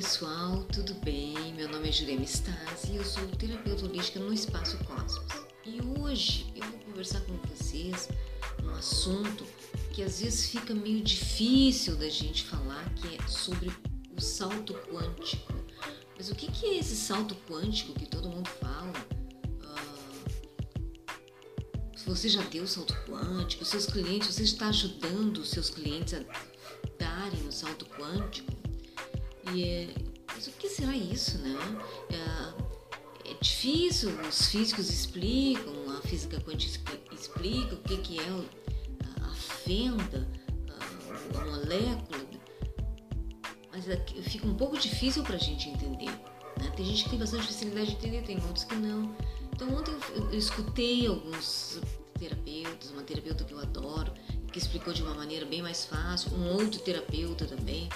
pessoal, tudo bem? Meu nome é Jurema Stasi e eu sou terapeuta holística no Espaço Cosmos. E hoje eu vou conversar com vocês um assunto que às vezes fica meio difícil da gente falar, que é sobre o salto quântico. Mas o que é esse salto quântico que todo mundo fala? Ah, se você já deu salto quântico, seus clientes, você está ajudando os seus clientes a darem o salto quântico? E é, mas o que será isso, né? É, é, difícil, os físicos explicam, a física quântica explica o que, que é a, fenda, a, a molécula, mas é, fica um pouco difícil para a gente entender. Né? Tem gente que tem bastante facilidade de entender, tem outros que não. Então ontem eu, eu escutei alguns terapeutas, uma terapeuta que eu adoro, que explicou de uma maneira bem mais fácil, um outro terapeuta também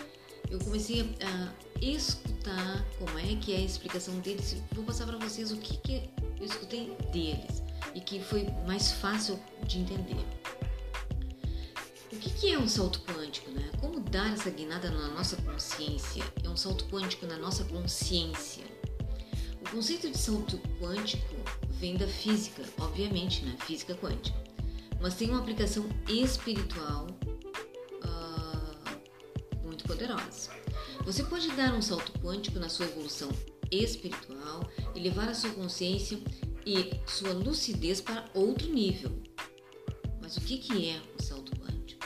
eu comecei a escutar como é que é a explicação deles. Vou passar para vocês o que, que eu escutei deles e que foi mais fácil de entender. O que, que é um salto quântico? Né? Como dar essa guinada na nossa consciência? É um salto quântico na nossa consciência. O conceito de salto quântico vem da física, obviamente, né? física quântica, mas tem uma aplicação espiritual poderosa. Você pode dar um salto quântico na sua evolução espiritual e levar a sua consciência e sua lucidez para outro nível. Mas o que, que é o salto quântico?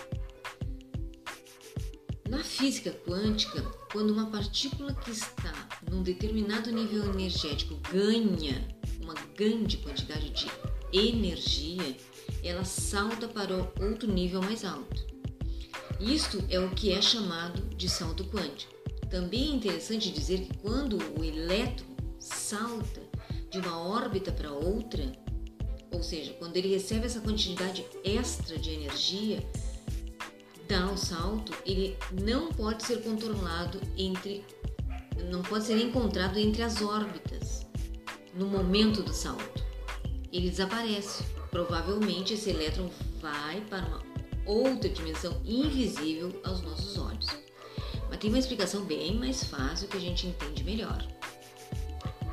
Na física quântica, quando uma partícula que está num determinado nível energético ganha uma grande quantidade de energia, ela salta para outro nível mais alto. Isto é o que é chamado de salto quântico. Também é interessante dizer que quando o elétron salta de uma órbita para outra, ou seja, quando ele recebe essa quantidade extra de energia, dá o salto, ele não pode ser controlado entre não pode ser encontrado entre as órbitas no momento do salto. Ele desaparece. Provavelmente esse elétron vai para uma outra dimensão invisível aos nossos olhos. Mas tem uma explicação bem mais fácil que a gente entende melhor.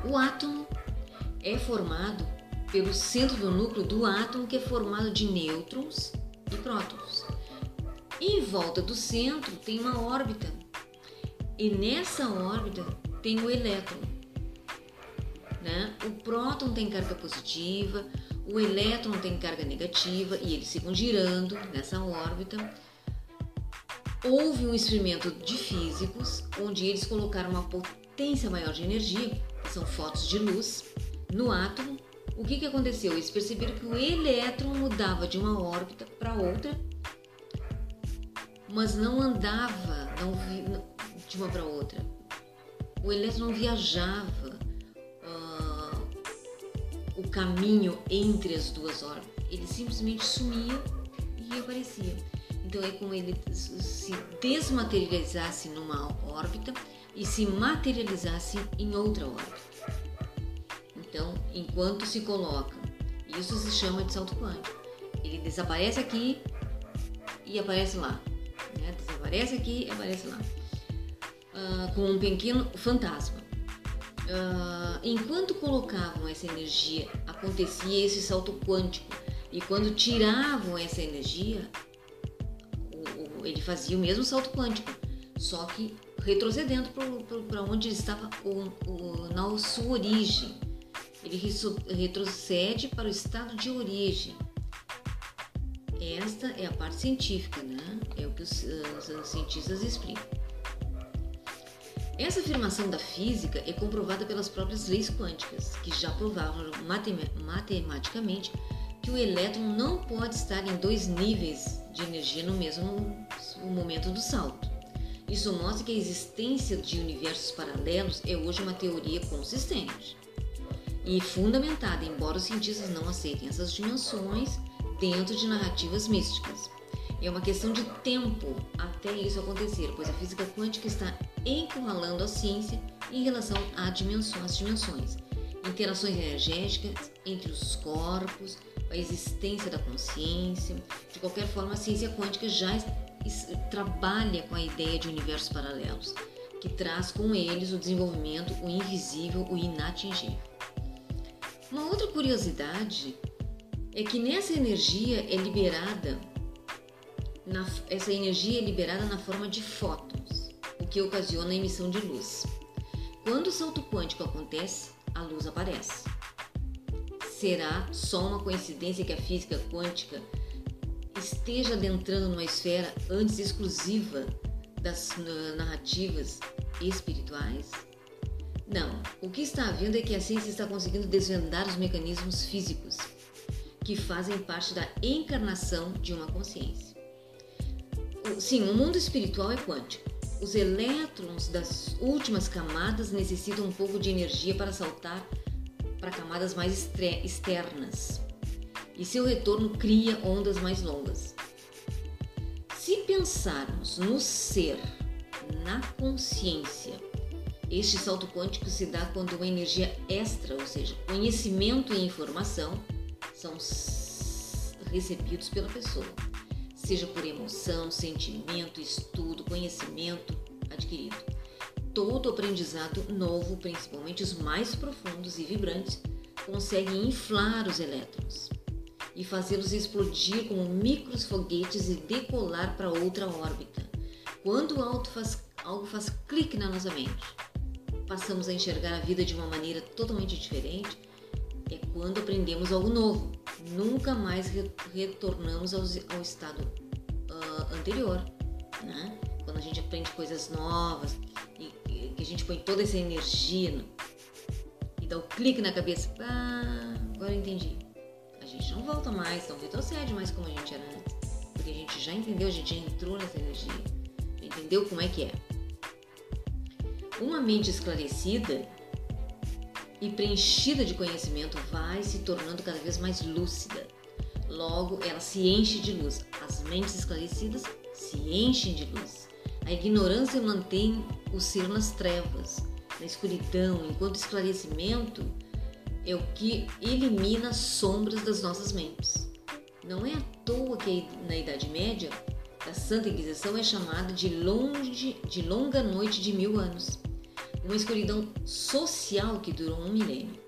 O átomo é formado pelo centro do núcleo do átomo, que é formado de nêutrons e prótons. Em volta do centro tem uma órbita, e nessa órbita tem o elétron. Né? O próton tem carga positiva, o elétron tem carga negativa e eles ficam girando nessa órbita. Houve um experimento de físicos onde eles colocaram uma potência maior de energia, que são fotos de luz, no átomo. O que, que aconteceu? Eles perceberam que o elétron mudava de uma órbita para outra, mas não andava não vi, de uma para outra. O elétron viajava o caminho entre as duas órbitas. Ele simplesmente sumia e aparecia. Então é como ele se desmaterializasse numa órbita e se materializasse em outra órbita. Então, enquanto se coloca, isso se chama de salto quântico. Ele desaparece aqui e aparece lá. Né? Desaparece aqui e aparece lá. Uh, com um pequeno fantasma. Uh, enquanto colocavam essa energia, acontecia esse salto quântico. E quando tiravam essa energia, o, o, ele fazia o mesmo salto quântico, só que retrocedendo para onde ele estava o, na sua origem. Ele retrocede para o estado de origem. Esta é a parte científica, né? É o que os, os cientistas explicam. Essa afirmação da física é comprovada pelas próprias leis quânticas, que já provavam matematicamente que o elétron não pode estar em dois níveis de energia no mesmo momento do salto. Isso mostra que a existência de universos paralelos é hoje uma teoria consistente e fundamentada, embora os cientistas não aceitem essas dimensões dentro de narrativas místicas. É uma questão de tempo até isso acontecer, pois a física quântica está encurralando a ciência em relação às dimensões, interações energéticas entre os corpos, a existência da consciência. De qualquer forma, a ciência quântica já trabalha com a ideia de universos paralelos. que traz com eles o desenvolvimento, o invisível, o inatingível. Uma outra curiosidade é que nessa energia é liberada, na, essa energia é liberada na forma de fótons, o que ocasiona a emissão de luz. Quando o salto quântico acontece, a luz aparece. Será só uma coincidência que a física quântica esteja adentrando numa esfera antes exclusiva das narrativas espirituais? Não, o que está havendo é que a ciência está conseguindo desvendar os mecanismos físicos que fazem parte da encarnação de uma consciência. Sim, o mundo espiritual é quântico. Os elétrons das últimas camadas necessitam um pouco de energia para saltar para camadas mais externas. E seu retorno cria ondas mais longas. Se pensarmos no ser, na consciência, este salto quântico se dá quando uma energia extra, ou seja, conhecimento e informação, são recebidos pela pessoa, seja por emoção, sentimento, estudo, conhecimento adquirido. Todo aprendizado novo, principalmente os mais profundos e vibrantes, consegue inflar os elétrons e fazê-los explodir como micros foguetes e decolar para outra órbita. Quando faz, algo faz clique na nossa mente, passamos a enxergar a vida de uma maneira totalmente diferente, é quando aprendemos algo novo. Nunca mais re retornamos ao, ao estado uh, anterior. Né? Quando a gente aprende coisas novas e, e, que a gente põe toda essa energia no, e dá o um clique na cabeça, ah, agora eu entendi a gente não volta mais, não retrocede mais como a gente era antes. Porque a gente já entendeu, a gente já entrou nessa energia, entendeu como é que é. Uma mente esclarecida e preenchida de conhecimento vai se tornando cada vez mais lúcida. Logo, ela se enche de luz. As mentes esclarecidas se enchem de luz. A ignorância mantém o ser nas trevas, na escuridão, enquanto o esclarecimento é o que elimina as sombras das nossas mentes. Não é à toa que na Idade Média a Santa Inquisição é chamada de, longe, de longa noite de mil anos, uma escuridão social que durou um milênio.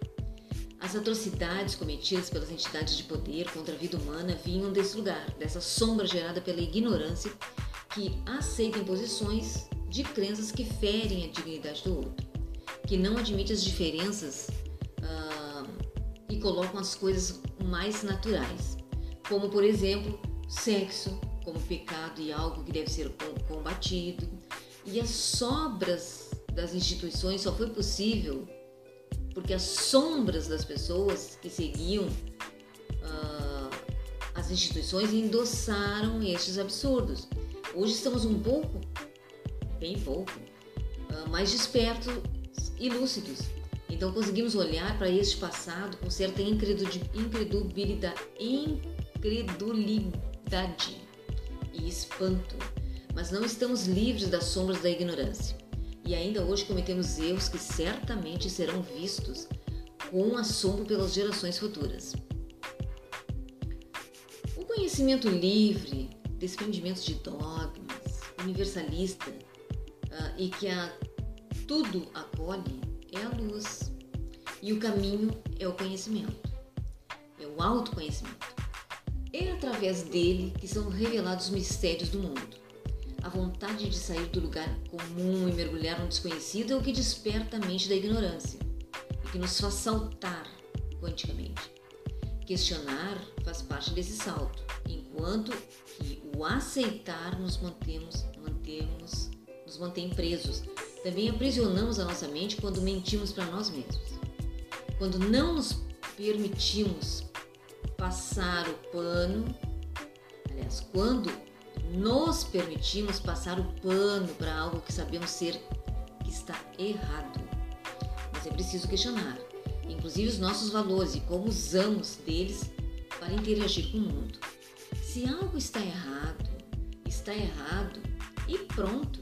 As atrocidades cometidas pelas entidades de poder contra a vida humana vinham desse lugar, dessa sombra gerada pela ignorância que aceita imposições de crenças que ferem a dignidade do outro, que não admite as diferenças e colocam as coisas mais naturais, como por exemplo, sexo como pecado e algo que deve ser combatido. E as sobras das instituições só foi possível porque as sombras das pessoas que seguiam uh, as instituições endossaram estes absurdos. Hoje estamos um pouco, bem pouco, uh, mais despertos e lúcidos então conseguimos olhar para este passado com certa incredulidade, incredulidade e espanto, mas não estamos livres das sombras da ignorância. E ainda hoje cometemos erros que certamente serão vistos com assombro pelas gerações futuras. O conhecimento livre, desprendimento de dogmas, universalista uh, e que a tudo acolhe é a luz e o caminho é o conhecimento, é o autoconhecimento. É através dele que são revelados os mistérios do mundo. A vontade de sair do lugar comum e mergulhar no desconhecido é o que desperta a mente da ignorância e que nos faz saltar quanticamente. Questionar faz parte desse salto, enquanto que o aceitar nos mantemos, mantemos, nos mantém presos também aprisionamos a nossa mente quando mentimos para nós mesmos. Quando não nos permitimos passar o pano, aliás, quando nos permitimos passar o pano para algo que sabemos ser que está errado. Mas é preciso questionar, inclusive os nossos valores e como usamos deles para interagir com o mundo. Se algo está errado, está errado e pronto.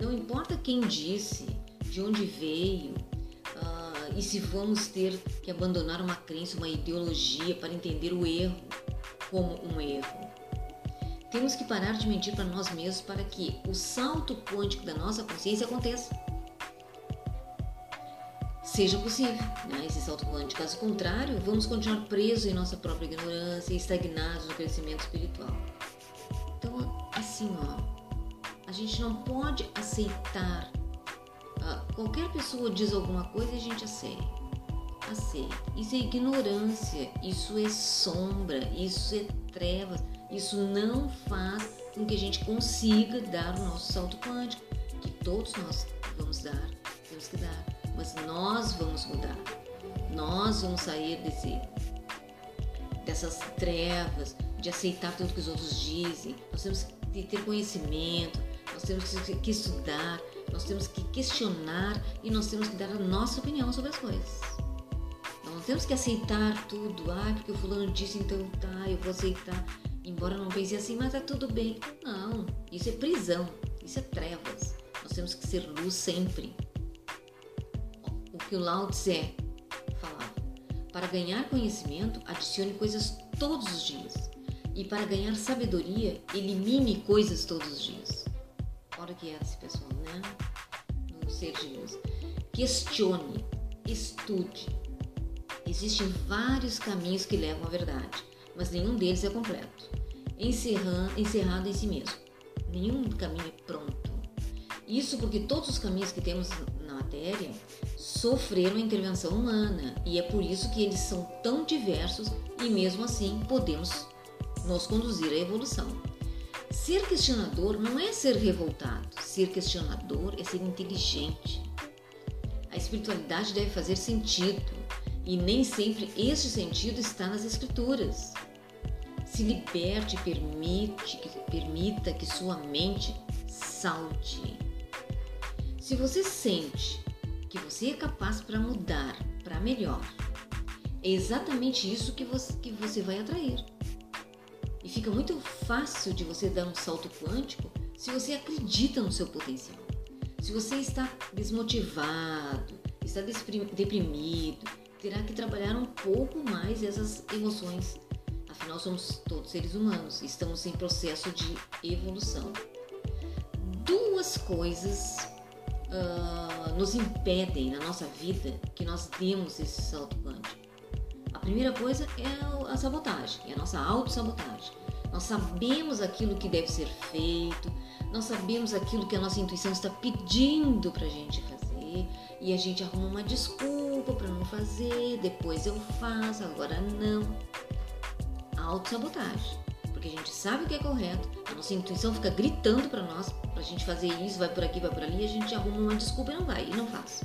Não importa quem disse, de onde veio, uh, e se vamos ter que abandonar uma crença, uma ideologia para entender o erro como um erro. Temos que parar de mentir para nós mesmos para que o salto quântico da nossa consciência aconteça. Seja possível, né, esse salto quântico. Caso contrário, vamos continuar presos em nossa própria ignorância e estagnados no crescimento espiritual. Então, assim, ó, a gente não pode aceitar. Uh, qualquer pessoa diz alguma coisa e a gente aceita aceita. Isso é ignorância, isso é sombra, isso é trevas. Isso não faz com que a gente consiga dar o nosso salto quântico, que todos nós vamos dar, temos que dar, mas nós vamos mudar. Nós vamos sair desse, dessas trevas, de aceitar tudo que os outros dizem. Nós temos que ter conhecimento, nós temos que estudar, nós temos que questionar e nós temos que dar a nossa opinião sobre as coisas. Não temos que aceitar tudo. Ah, porque o fulano disse, então tá, eu vou aceitar. Embora não pense assim, mas tá tudo bem. Não, isso é prisão, isso é trevas. Nós temos que ser luz sempre. O que o Lao Tse falava. Para ganhar conhecimento, adicione coisas todos os dias. E para ganhar sabedoria, elimine coisas todos os dias. Olha que é esse pessoal, né? No ser de luz. Questione, estude, Existem vários caminhos que levam à verdade, mas nenhum deles é completo, encerrado em si mesmo. Nenhum caminho é pronto. Isso porque todos os caminhos que temos na matéria sofreram intervenção humana e é por isso que eles são tão diversos e mesmo assim podemos nos conduzir à evolução. Ser questionador não é ser revoltado, ser questionador é ser inteligente. A espiritualidade deve fazer sentido e nem sempre este sentido está nas Escrituras. Se liberte e permite, permita que sua mente salte. Se você sente que você é capaz para mudar para melhor, é exatamente isso que você, que você vai atrair. E fica muito fácil de você dar um salto quântico se você acredita no seu potencial. Se você está desmotivado, está deprimido, terá que trabalhar um pouco mais essas emoções. Afinal, somos todos seres humanos estamos em processo de evolução. Duas coisas uh, nos impedem na nossa vida que nós demos esse salto quântico. A primeira coisa é a sabotagem, é a nossa autossabotagem. Nós sabemos aquilo que deve ser feito, nós sabemos aquilo que a nossa intuição está pedindo para a gente fazer e a gente arruma uma desculpa para não fazer, depois eu faço, agora não. Autossabotagem. Porque a gente sabe o que é correto, a nossa intuição fica gritando para nós, para a gente fazer isso, vai por aqui, vai por ali, a gente arruma uma desculpa e não vai, e não faz.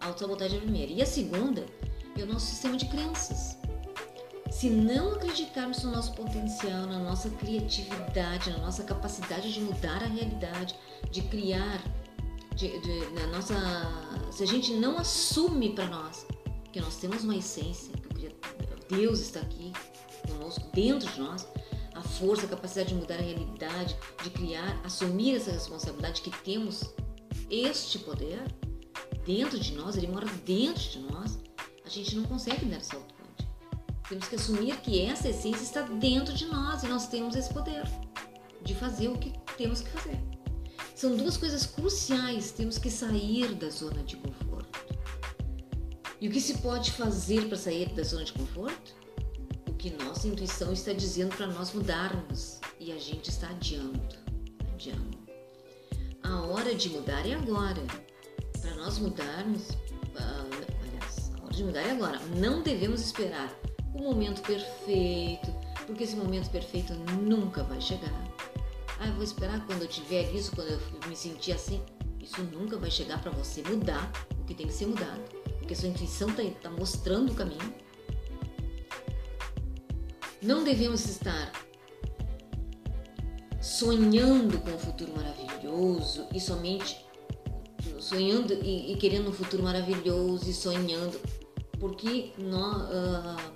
Autossabotagem é a primeira. E a segunda é o nosso sistema de crenças. Se não acreditarmos no nosso potencial, na nossa criatividade, na nossa capacidade de mudar a realidade, de criar de, de, na nossa, se a gente não assume para nós que nós temos uma essência, que Deus está aqui dentro de nós, a força, a capacidade de mudar a realidade, de criar, assumir essa responsabilidade que temos este poder dentro de nós, ele mora dentro de nós, a gente não consegue dar salto. Temos que assumir que essa essência está dentro de nós e nós temos esse poder de fazer o que temos que fazer. São duas coisas cruciais. Temos que sair da zona de conforto. E o que se pode fazer para sair da zona de conforto? Que nossa intuição está dizendo para nós mudarmos e a gente está adiando, adiando. A hora de mudar é agora. Para nós mudarmos, uh, aliás, a hora de mudar é agora. Não devemos esperar o momento perfeito, porque esse momento perfeito nunca vai chegar. Ah, eu vou esperar quando eu tiver isso, quando eu me sentir assim. Isso nunca vai chegar para você mudar o que tem que ser mudado, porque sua intuição está tá mostrando o caminho. Não devemos estar sonhando com um futuro maravilhoso e somente sonhando e, e querendo um futuro maravilhoso e sonhando, porque nós, uh,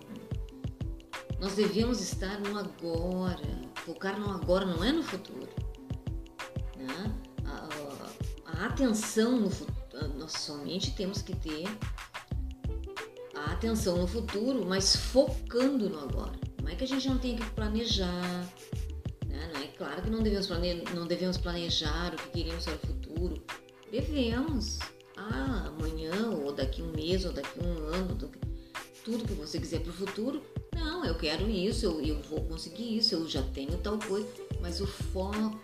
nós devemos estar no agora Focar no agora, não é no futuro. Né? A, a, a atenção no futuro, nós somente temos que ter a atenção no futuro, mas focando no agora. É que a gente não tenha que planejar, Né? É claro que não devemos, plane... não devemos planejar o que queremos para o futuro. Devemos. Ah, amanhã, ou daqui um mês, ou daqui um ano, tudo que você quiser para o futuro. Não, eu quero isso, eu, eu vou conseguir isso, eu já tenho tal coisa. Mas o foco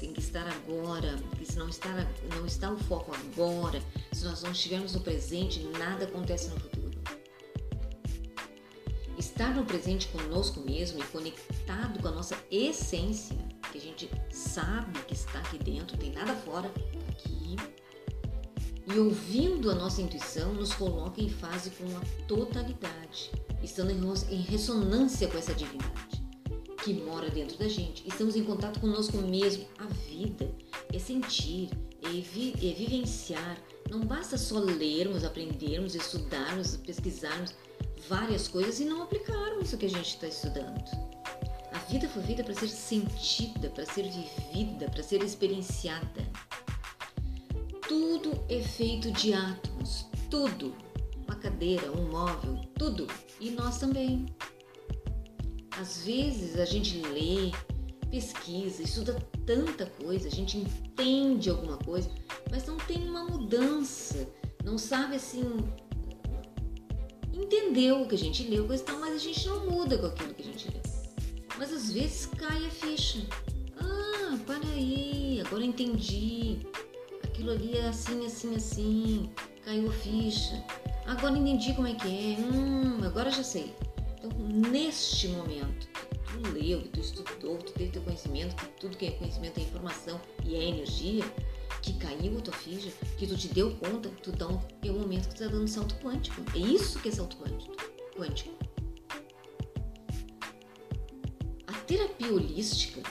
tem que estar agora, porque se não está, não está o foco agora, se nós não estivermos no presente, nada acontece no futuro. Estar no presente conosco mesmo e conectado com a nossa essência, que a gente sabe que está aqui dentro, tem nada fora, aqui. E ouvindo a nossa intuição, nos coloca em fase com a totalidade, estando em ressonância com essa divindade que mora dentro da gente. Estamos em contato conosco mesmo. A vida é sentir, é, vi, é vivenciar. Não basta só lermos, aprendermos, estudarmos, pesquisarmos várias coisas e não aplicarmos o que a gente está estudando. A vida foi feita para ser sentida, para ser vivida, para ser experienciada. Tudo é feito de átomos, tudo. Uma cadeira, um móvel, tudo. E nós também. Às vezes a gente lê, pesquisa, estuda tanta coisa, a gente entende alguma coisa, mas não tem uma mudança, não sabe assim. Entendeu o que a gente leu, mas a gente não muda com aquilo que a gente leu. Mas às vezes cai a ficha. Ah, para aí, agora entendi. Aquilo ali é assim, assim, assim. Caiu a ficha. Agora entendi como é que é. Hum, agora já sei. Então, neste momento, tu leu, tu estudou, tu teve teu conhecimento, que tudo que é conhecimento é informação e é energia, que caiu a tua ficha, que tu te deu conta, tu dá um, é o momento que tu tá dando salto quântico. É isso que é salto quântico. A terapia holística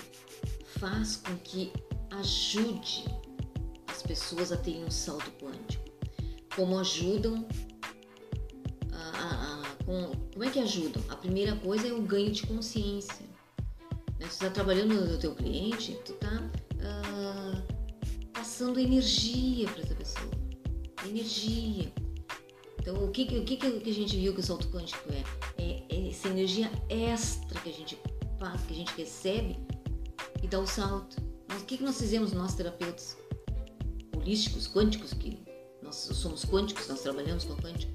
faz com que ajude as pessoas a terem um salto quântico, como ajudam com, como é que ajudam? A primeira coisa é o ganho de consciência. Né? Tu está trabalhando no teu cliente, tu está passando energia para essa pessoa. Energia. Então, o que, o que, que a gente viu que o salto quântico é? é? É essa energia extra que a gente passa, que a gente recebe e dá o salto. Mas o que, que nós fizemos, nós terapeutas holísticos, quânticos, que nós somos quânticos, nós trabalhamos com quântico?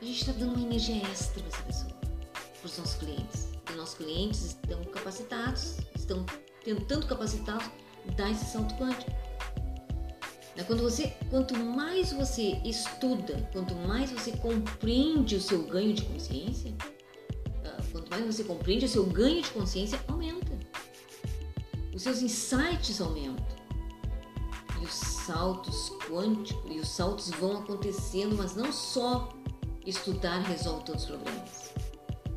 a gente está dando uma energia extra para essa pessoa, para os nossos clientes. Os nossos clientes estão capacitados, estão tentando capacitá-los, dar esse salto quântico. Né, quando você, quanto mais você estuda, quanto mais você compreende o seu ganho de consciência, ah, quanto mais você compreende o seu ganho de consciência, aumenta. Os seus insights aumentam. E os saltos quânticos, e os saltos vão acontecendo, mas não só Estudar resolve todos os problemas.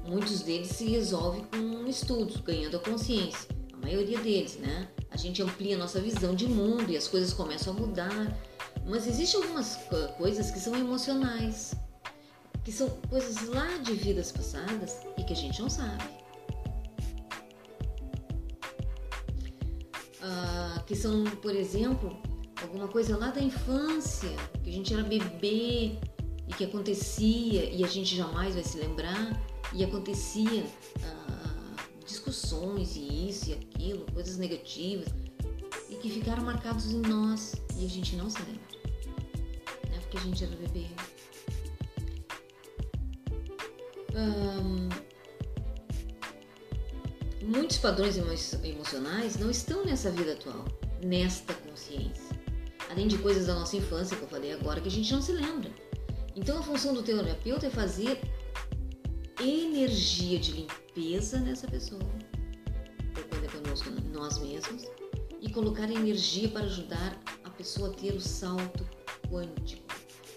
Muitos deles se resolvem com estudos, ganhando a consciência. A maioria deles, né? A gente amplia a nossa visão de mundo e as coisas começam a mudar. Mas existem algumas coisas que são emocionais, que são coisas lá de vidas passadas e que a gente não sabe. Ah, que são, por exemplo, alguma coisa lá da infância, que a gente era bebê e que acontecia e a gente jamais vai se lembrar e acontecia ah, discussões e isso e aquilo, coisas negativas e que ficaram marcados em nós e a gente não se lembra, né? Porque a gente era bebê. Um, muitos padrões emo emocionais não estão nessa vida atual, nesta consciência. Além de coisas da nossa infância que eu falei agora que a gente não se lembra. Então a função do terapeuta é fazer energia de limpeza nessa pessoa, ou quando é conosco nós mesmos, e colocar energia para ajudar a pessoa a ter o salto quântico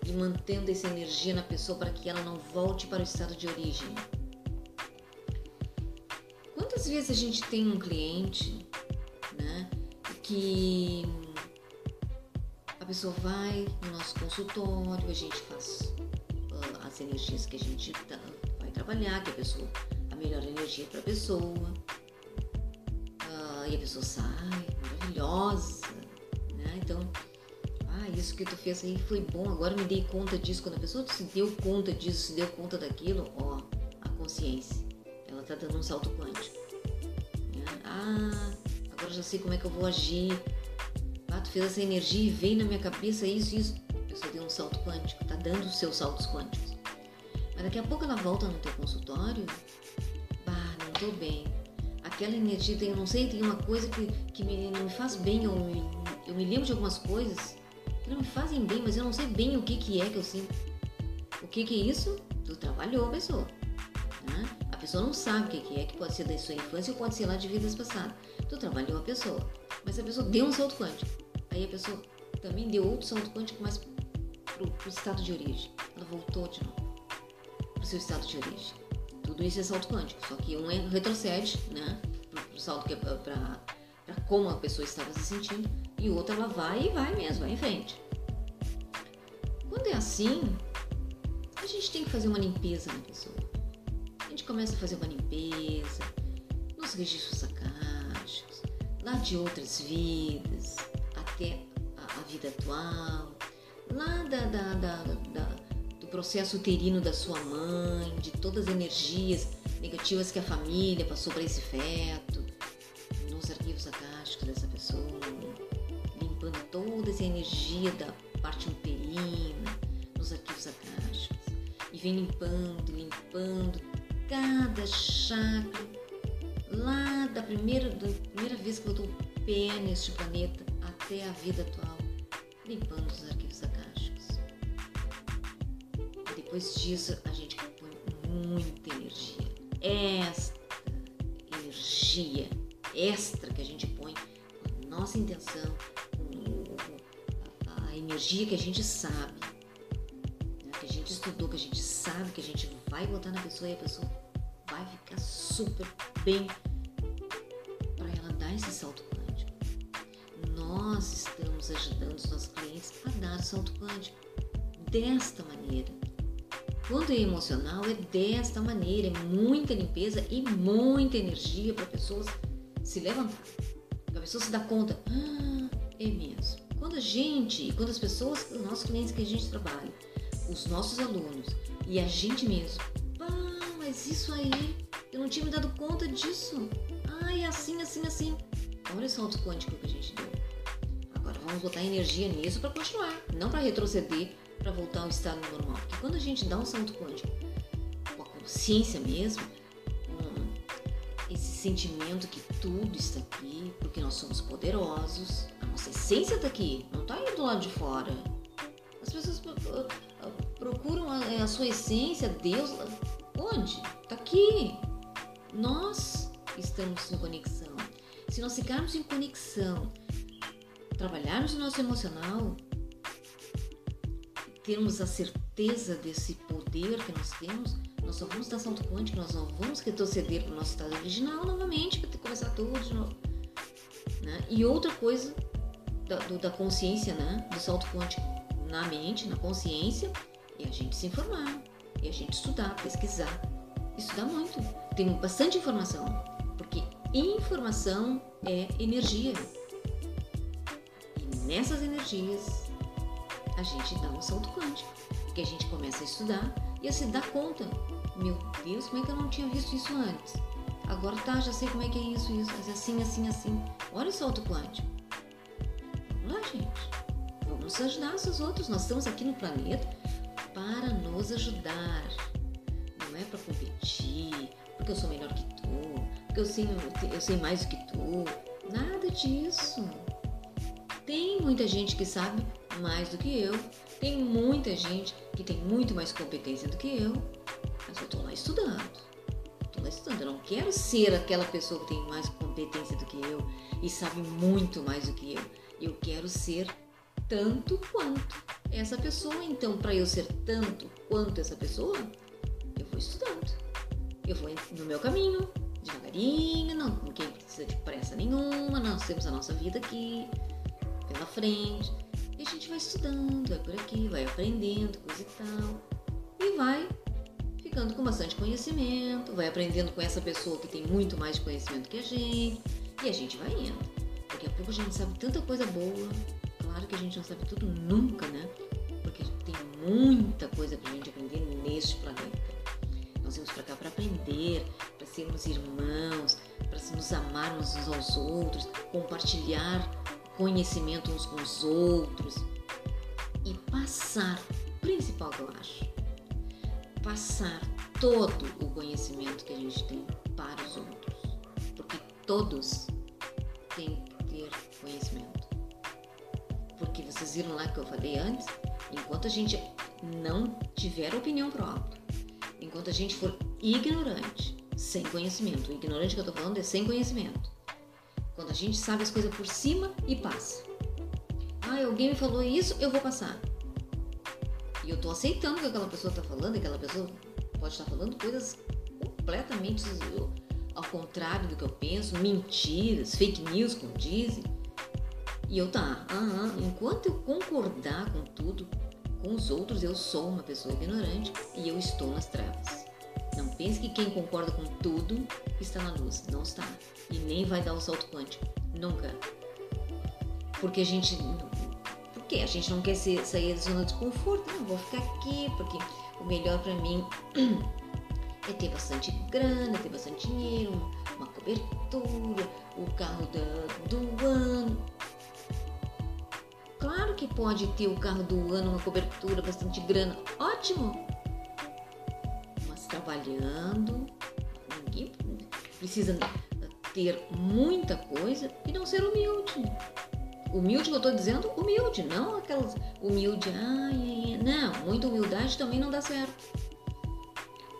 e mantendo essa energia na pessoa para que ela não volte para o estado de origem. Quantas vezes a gente tem um cliente, né, que a pessoa vai no nosso consultório, a gente faz uh, as energias que a gente tá, vai trabalhar, que a pessoa, melhor energia para a pessoa. Uh, e a pessoa sai maravilhosa, né? Então, ah, isso que tu fez aí foi bom, agora me dei conta disso. Quando a pessoa se deu conta disso, se deu conta daquilo, ó, a consciência, ela tá dando um salto quântico. Né? Ah, agora já sei como é que eu vou agir. Ah, tu fez essa energia e veio na minha cabeça isso, isso. A pessoa deu um salto quântico, tá dando os seus saltos quânticos. Mas daqui a pouco ela volta no teu consultório, tô bem. Aquela energia, tem, não sei, tem uma coisa que, que me, me faz bem, eu me, eu me lembro de algumas coisas que não me fazem bem, mas eu não sei bem o que, que é que eu sinto. O que, que é isso? Tu trabalhou a pessoa. Né? A pessoa não sabe o que, que é, que pode ser da sua infância ou pode ser lá de vidas passadas. Tu trabalhou a pessoa, mas a pessoa deu um salto quântico. Aí a pessoa também deu outro salto quântico, mas pro, pro estado de origem. Ela voltou de novo pro seu estado de origem. Tudo isso é salto quântico, só que um é retrocede, né? Pro salto que é pra como a pessoa estava se sentindo, e o outro ela vai e vai mesmo, vai em frente. Quando é assim, a gente tem que fazer uma limpeza na pessoa. A gente começa a fazer uma limpeza nos registros acásticos, lá de outras vidas, até a, a vida atual, lá da, da, da, da, do processo uterino da sua mãe, de todas as energias negativas que a família passou para esse feto, nos arquivos acásticos dessa pessoa, limpando toda essa energia da parte uterina, nos arquivos acásticos. E vem limpando, limpando cada chakra. Lá da primeira, da primeira vez que eu dou pé neste planeta até a vida atual, limpando os arquivos depois disso, a gente põe muita energia. Esta energia extra que a gente põe com a nossa intenção, com a energia que a gente sabe gente estudou, que a gente sabe, que a gente vai botar na pessoa e a pessoa vai ficar super bem para ela dar esse salto quântico. Nós estamos ajudando os nossos clientes a dar o salto quântico desta maneira. É emocional, é desta maneira, é muita limpeza e muita energia para pessoas se levantar. A pessoa se dá conta, ah, é mesmo. Quando a gente, quando as pessoas, os nossos clientes que a gente trabalha, os nossos alunos e a gente mesmo. Ah, mas isso aí, eu não tinha me dado conta disso. Ai, assim, assim, assim. Olha o salto quântico que a gente deu. Agora vamos botar energia nisso para continuar, não para retroceder, para voltar ao estado normal. Porque quando a gente dá um salto quântico com a consciência mesmo, esse sentimento que tudo está aqui, porque nós somos poderosos, a nossa essência está aqui, não está aí do lado de fora. As pessoas procuram a, a sua essência, Deus, onde? Está aqui. Nós estamos em conexão. Se nós ficarmos em conexão, trabalharmos o nosso emocional, termos a certeza desse poder que nós temos, nós só vamos dar salto quântico, nós não vamos retroceder para o nosso estado original novamente, para começar tudo de novo. Né? E outra coisa da, do, da consciência, né? do salto quântico na mente, na consciência, e a gente se informar, e a gente estudar, pesquisar. Estudar muito. Tem bastante informação, porque informação é energia. E nessas energias a gente dá um salto quântico, porque a gente começa a estudar e a se dar conta. Meu Deus, como é que eu não tinha visto isso antes? Agora tá, já sei como é que é isso, isso, assim, assim, assim. Olha o salto quântico. Vamos lá, gente. Vamos ajudar os outros. Nós estamos aqui no planeta para nos ajudar. Não é para competir, porque eu sou melhor que tu, porque eu sei, eu sei mais do que tu. Nada disso. Tem muita gente que sabe mais do que eu, tem muita gente que tem muito mais competência do que eu, mas eu tô lá estudando. Tô lá estudando. Eu não quero ser aquela pessoa que tem mais competência do que eu e sabe muito mais do que eu. Eu quero ser tanto quanto essa pessoa. Então, para eu ser tanto quanto essa pessoa, eu vou estudando. Eu vou no meu caminho, devagarinho, não ninguém precisa de pressa nenhuma, nós temos a nossa vida aqui, pela frente. Gente vai estudando, vai por aqui, vai aprendendo, coisa e tal. E vai ficando com bastante conhecimento, vai aprendendo com essa pessoa que tem muito mais conhecimento que a gente. E a gente vai indo. Daqui a pouco a gente sabe tanta coisa boa, Claro que a gente não sabe tudo nunca, né? Porque tem muita coisa pra gente aprender neste planeta. Nós vamos para cá para aprender, para sermos irmãos, para nos amarmos uns aos outros, compartilhar conhecimento uns com os outros passar, principal que eu acho, passar todo o conhecimento que a gente tem para os outros, porque todos têm que ter conhecimento. Porque vocês viram lá que eu falei antes, enquanto a gente não tiver opinião própria, enquanto a gente for ignorante, sem conhecimento, o ignorante que eu tô falando é sem conhecimento. Quando a gente sabe as coisas por cima e passa. Ah, alguém me falou isso, eu vou passar. E eu tô aceitando o que aquela pessoa tá falando, e aquela pessoa pode estar falando coisas completamente ao contrário do que eu penso, mentiras, fake news, como dizem. E eu tá, ah, ah, enquanto eu concordar com tudo, com os outros, eu sou uma pessoa ignorante e eu estou nas trevas. Não pense que quem concorda com tudo está na luz. Não está. E nem vai dar o salto quântico. Nunca. Porque a gente. Porque a gente não quer sair da zona de conforto. Não, vou ficar aqui, porque o melhor para mim é ter bastante grana, ter bastante dinheiro, uma cobertura, o carro da, do ano. Claro que pode ter o carro do ano, uma cobertura, bastante grana. Ótimo! Mas trabalhando, ninguém precisa ter muita coisa e não ser humilde. Humilde que eu estou dizendo, humilde, não aquelas humilde, ai, não, muita humildade também não dá certo.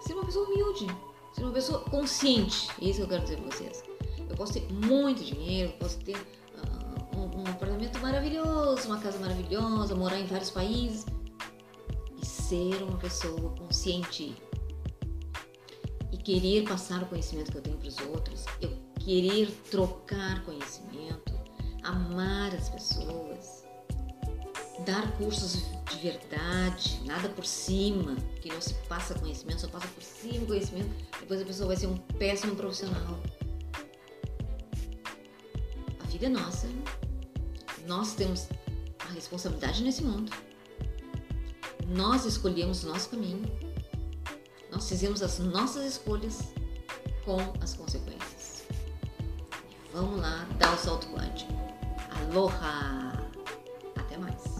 Ser uma pessoa humilde, ser uma pessoa consciente, é isso que eu quero dizer para vocês. Eu posso ter muito dinheiro, posso ter uh, um, um apartamento maravilhoso, uma casa maravilhosa, morar em vários países e ser uma pessoa consciente e querer passar o conhecimento que eu tenho para os outros, eu querer trocar conhecimento, amar as pessoas, dar cursos de verdade, nada por cima, que não se passa conhecimento, só passa por cima conhecimento, depois a pessoa vai ser um péssimo profissional. A vida é nossa, nós temos a responsabilidade nesse mundo. Nós escolhemos o nosso caminho, nós fizemos as nossas escolhas com as consequências. Vamos lá dar o salto quântico. Aloha! Até mais!